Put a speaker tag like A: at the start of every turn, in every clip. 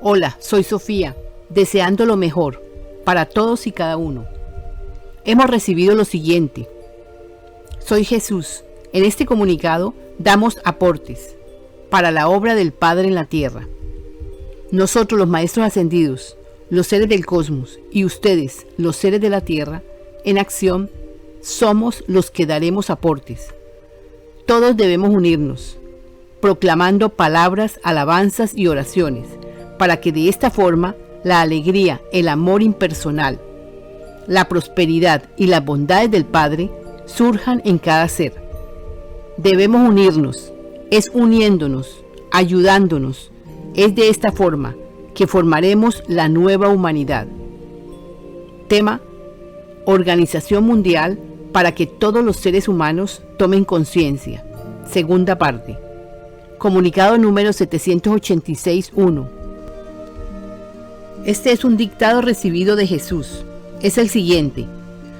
A: Hola, soy Sofía, deseando lo mejor para todos y cada uno. Hemos recibido lo siguiente. Soy Jesús. En este comunicado damos aportes para la obra del Padre en la tierra. Nosotros los Maestros Ascendidos, los seres del cosmos y ustedes, los seres de la tierra, en acción, somos los que daremos aportes. Todos debemos unirnos, proclamando palabras, alabanzas y oraciones para que de esta forma la alegría, el amor impersonal, la prosperidad y las bondades del Padre surjan en cada ser. Debemos unirnos, es uniéndonos, ayudándonos, es de esta forma que formaremos la nueva humanidad. Tema, Organización Mundial para que todos los seres humanos tomen conciencia. Segunda parte. Comunicado número 786.1 este es un dictado recibido de Jesús. Es el siguiente.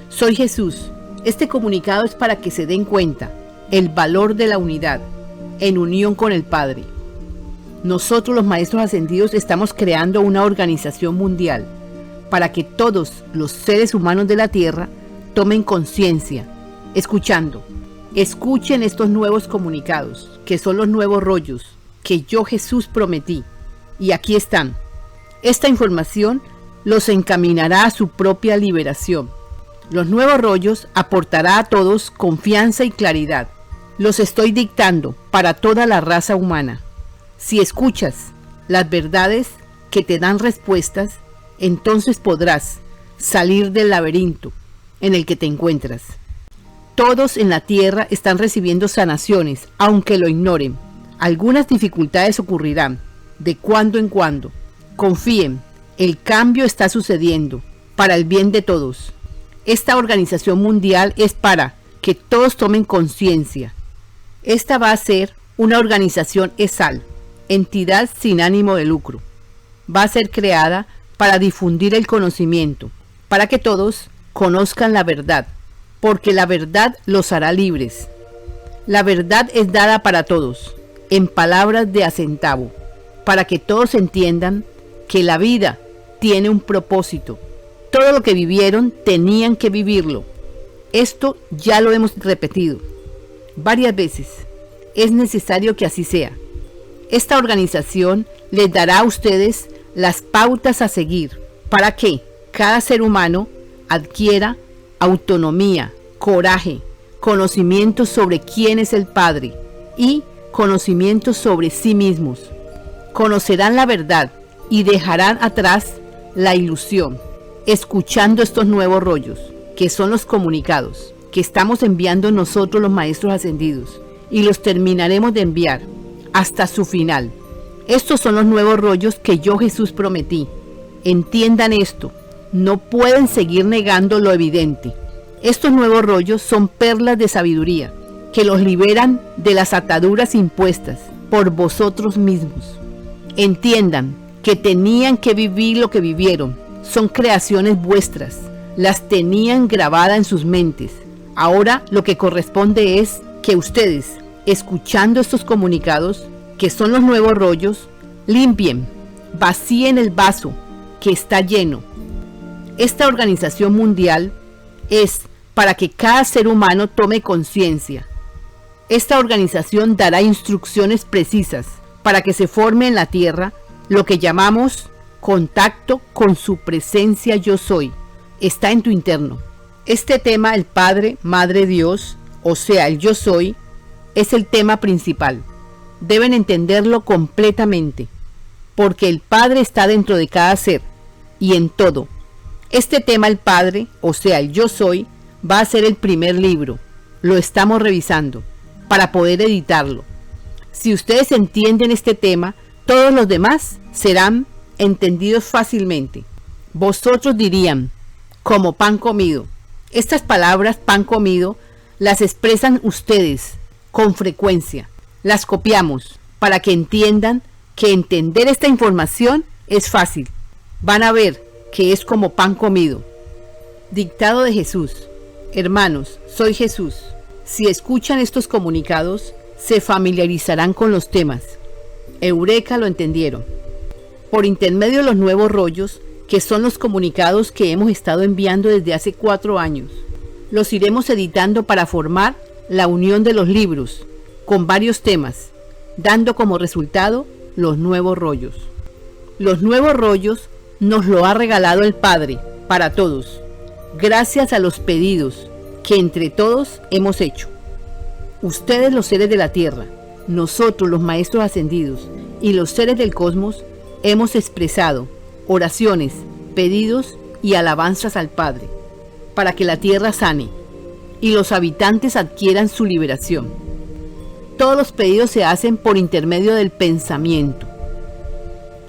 A: Soy Jesús. Este comunicado es para que se den cuenta el valor de la unidad en unión con el Padre. Nosotros los Maestros Ascendidos estamos creando una organización mundial para que todos los seres humanos de la Tierra tomen conciencia, escuchando. Escuchen estos nuevos comunicados, que son los nuevos rollos que yo Jesús prometí. Y aquí están. Esta información los encaminará a su propia liberación. Los nuevos rollos aportará a todos confianza y claridad. Los estoy dictando para toda la raza humana. Si escuchas las verdades que te dan respuestas, entonces podrás salir del laberinto en el que te encuentras. Todos en la tierra están recibiendo sanaciones, aunque lo ignoren. Algunas dificultades ocurrirán de cuando en cuando, Confíen, el cambio está sucediendo para el bien de todos. Esta organización mundial es para que todos tomen conciencia. Esta va a ser una organización ESAL, entidad sin ánimo de lucro. Va a ser creada para difundir el conocimiento, para que todos conozcan la verdad, porque la verdad los hará libres. La verdad es dada para todos, en palabras de acentavo, para que todos entiendan que la vida tiene un propósito. Todo lo que vivieron tenían que vivirlo. Esto ya lo hemos repetido varias veces. Es necesario que así sea. Esta organización les dará a ustedes las pautas a seguir para que cada ser humano adquiera autonomía, coraje, conocimiento sobre quién es el Padre y conocimiento sobre sí mismos. Conocerán la verdad y dejarán atrás la ilusión, escuchando estos nuevos rollos, que son los comunicados, que estamos enviando nosotros los maestros ascendidos, y los terminaremos de enviar hasta su final. Estos son los nuevos rollos que yo Jesús prometí. Entiendan esto, no pueden seguir negando lo evidente. Estos nuevos rollos son perlas de sabiduría, que los liberan de las ataduras impuestas por vosotros mismos. Entiendan que tenían que vivir lo que vivieron. Son creaciones vuestras. Las tenían grabada en sus mentes. Ahora lo que corresponde es que ustedes, escuchando estos comunicados, que son los nuevos rollos, limpien, vacíen el vaso que está lleno. Esta organización mundial es para que cada ser humano tome conciencia. Esta organización dará instrucciones precisas para que se forme en la Tierra lo que llamamos contacto con su presencia yo soy, está en tu interno. Este tema, el Padre, Madre Dios, o sea, el yo soy, es el tema principal. Deben entenderlo completamente, porque el Padre está dentro de cada ser y en todo. Este tema, el Padre, o sea, el yo soy, va a ser el primer libro. Lo estamos revisando para poder editarlo. Si ustedes entienden este tema, todos los demás serán entendidos fácilmente. Vosotros dirían, como pan comido. Estas palabras pan comido las expresan ustedes con frecuencia. Las copiamos para que entiendan que entender esta información es fácil. Van a ver que es como pan comido. Dictado de Jesús. Hermanos, soy Jesús. Si escuchan estos comunicados, se familiarizarán con los temas Eureka lo entendieron. por intermedio de los nuevos rollos, que son los comunicados que hemos estado enviando desde hace cuatro años. Los iremos editando para formar la unión de los libros, con varios temas, dando como resultado los nuevos rollos. Los nuevos rollos nos lo ha regalado el Padre para todos, gracias a los pedidos que entre todos hemos hecho. Ustedes los seres de la tierra, nosotros los maestros ascendidos y los seres del cosmos hemos expresado oraciones, pedidos y alabanzas al Padre para que la tierra sane y los habitantes adquieran su liberación. Todos los pedidos se hacen por intermedio del pensamiento.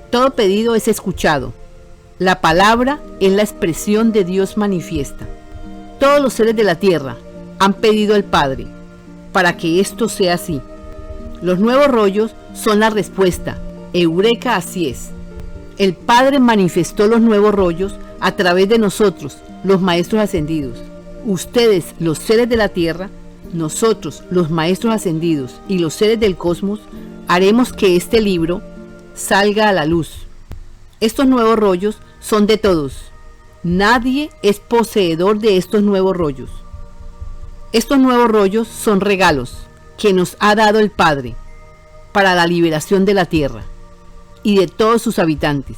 A: Todo pedido es escuchado. La palabra es la expresión de Dios manifiesta. Todos los seres de la tierra han pedido al Padre para que esto sea así. Los nuevos rollos son la respuesta. Eureka así es. El Padre manifestó los nuevos rollos a través de nosotros, los maestros ascendidos. Ustedes, los seres de la tierra, nosotros, los maestros ascendidos y los seres del cosmos, haremos que este libro salga a la luz. Estos nuevos rollos son de todos. Nadie es poseedor de estos nuevos rollos. Estos nuevos rollos son regalos que nos ha dado el Padre para la liberación de la tierra y de todos sus habitantes.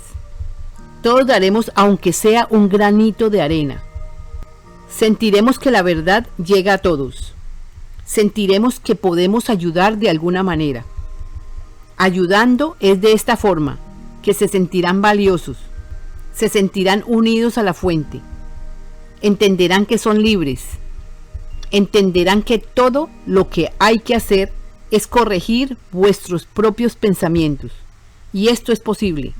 A: Todos daremos aunque sea un granito de arena. Sentiremos que la verdad llega a todos. Sentiremos que podemos ayudar de alguna manera. Ayudando es de esta forma, que se sentirán valiosos, se sentirán unidos a la fuente, entenderán que son libres entenderán que todo lo que hay que hacer es corregir vuestros propios pensamientos. Y esto es posible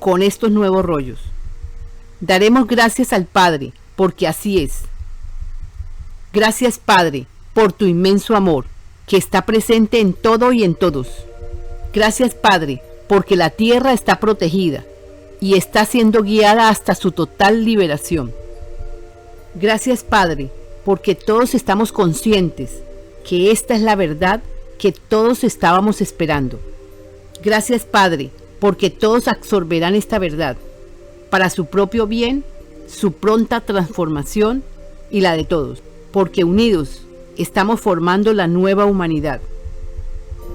A: con estos nuevos rollos. Daremos gracias al Padre, porque así es. Gracias Padre, por tu inmenso amor, que está presente en todo y en todos. Gracias Padre, porque la tierra está protegida y está siendo guiada hasta su total liberación. Gracias Padre, porque todos estamos conscientes que esta es la verdad que todos estábamos esperando. Gracias Padre, porque todos absorberán esta verdad para su propio bien, su pronta transformación y la de todos, porque unidos estamos formando la nueva humanidad.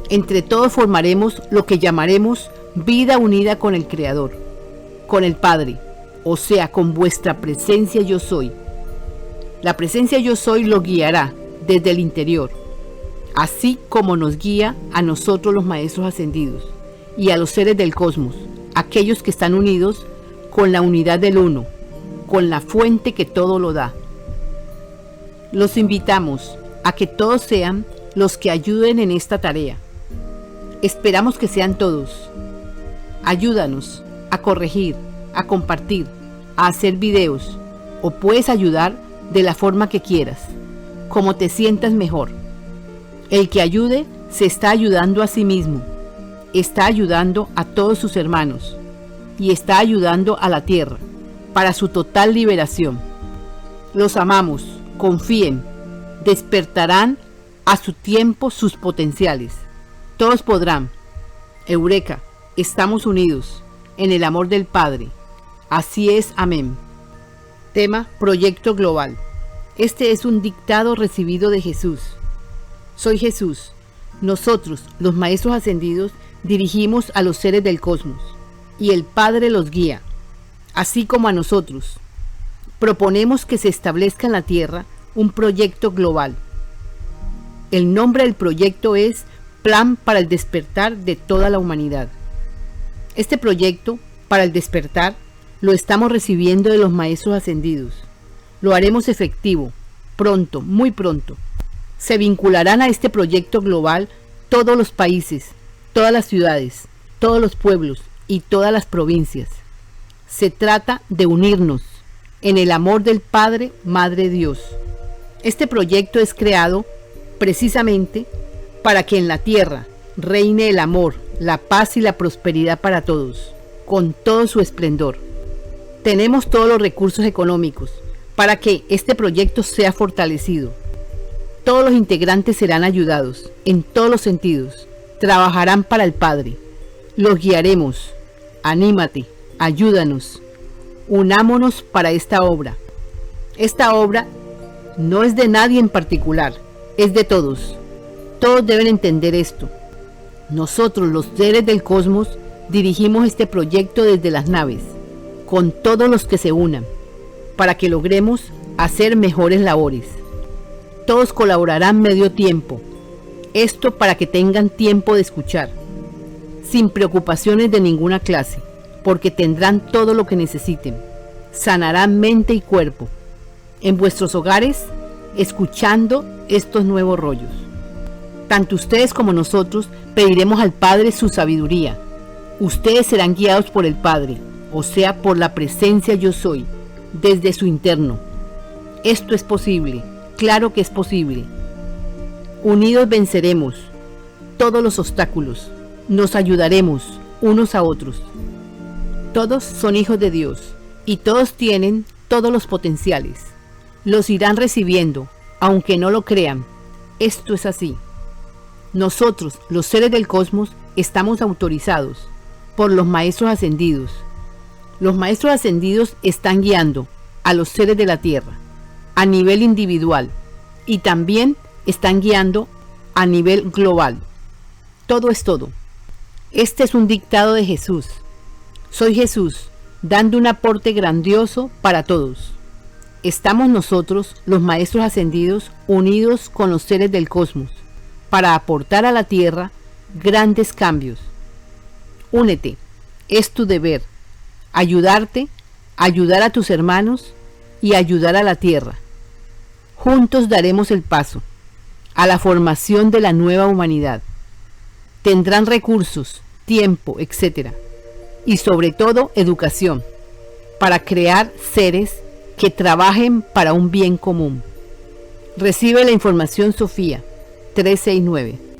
A: Entre todos formaremos lo que llamaremos vida unida con el Creador, con el Padre, o sea, con vuestra presencia yo soy la presencia yo soy lo guiará desde el interior, así como nos guía a nosotros los maestros ascendidos y a los seres del cosmos, aquellos que están unidos con la unidad del uno, con la fuente que todo lo da. Los invitamos a que todos sean los que ayuden en esta tarea. Esperamos que sean todos. Ayúdanos a corregir, a compartir, a hacer videos o puedes ayudar de la forma que quieras, como te sientas mejor. El que ayude se está ayudando a sí mismo, está ayudando a todos sus hermanos y está ayudando a la tierra para su total liberación. Los amamos, confíen, despertarán a su tiempo sus potenciales. Todos podrán. Eureka, estamos unidos en el amor del Padre. Así es, amén. Tema Proyecto Global. Este es un dictado recibido de Jesús. Soy Jesús. Nosotros, los Maestros Ascendidos, dirigimos a los seres del cosmos y el Padre los guía, así como a nosotros. Proponemos que se establezca en la Tierra un proyecto global. El nombre del proyecto es Plan para el despertar de toda la humanidad. Este proyecto, para el despertar, lo estamos recibiendo de los maestros ascendidos. Lo haremos efectivo, pronto, muy pronto. Se vincularán a este proyecto global todos los países, todas las ciudades, todos los pueblos y todas las provincias. Se trata de unirnos en el amor del Padre, Madre Dios. Este proyecto es creado precisamente para que en la tierra reine el amor, la paz y la prosperidad para todos, con todo su esplendor tenemos todos los recursos económicos para que este proyecto sea fortalecido. Todos los integrantes serán ayudados en todos los sentidos. Trabajarán para el Padre. Los guiaremos. anímate, ayúdanos, unámonos para esta obra. Esta obra no es de nadie en particular, es de todos. Todos deben entender esto. Nosotros, los seres del cosmos, dirigimos este proyecto desde las naves, con todos los que se unan, para que logremos hacer mejores labores. Todos colaborarán medio tiempo. Esto para que tengan tiempo de escuchar, sin preocupaciones de ninguna clase, porque tendrán todo lo que necesiten. Sanarán mente y cuerpo. En vuestros hogares, escuchando estos nuevos rollos. Tanto ustedes como nosotros pediremos al Padre su sabiduría. Ustedes serán guiados por el Padre, o sea, por la presencia yo soy, desde su interno. Esto es posible, claro que es posible. Unidos venceremos todos los obstáculos, nos ayudaremos unos a otros. Todos son hijos de Dios y todos tienen todos los potenciales. Los irán recibiendo, aunque no lo crean. Esto es así. Nosotros, los seres del cosmos, estamos autorizados por los maestros ascendidos. Los maestros ascendidos están guiando a los seres de la Tierra a nivel individual y también están guiando a nivel global. Todo es todo. Este es un dictado de Jesús. Soy Jesús, dando un aporte grandioso para todos. Estamos nosotros, los maestros ascendidos, unidos con los seres del cosmos para aportar a la tierra grandes cambios. Únete, es tu deber, ayudarte, ayudar a tus hermanos y ayudar a la tierra. Juntos daremos el paso a la formación de la nueva humanidad. Tendrán recursos, tiempo, etc. Y sobre todo educación, para crear seres que trabajen para un bien común. Recibe la información Sofía 369.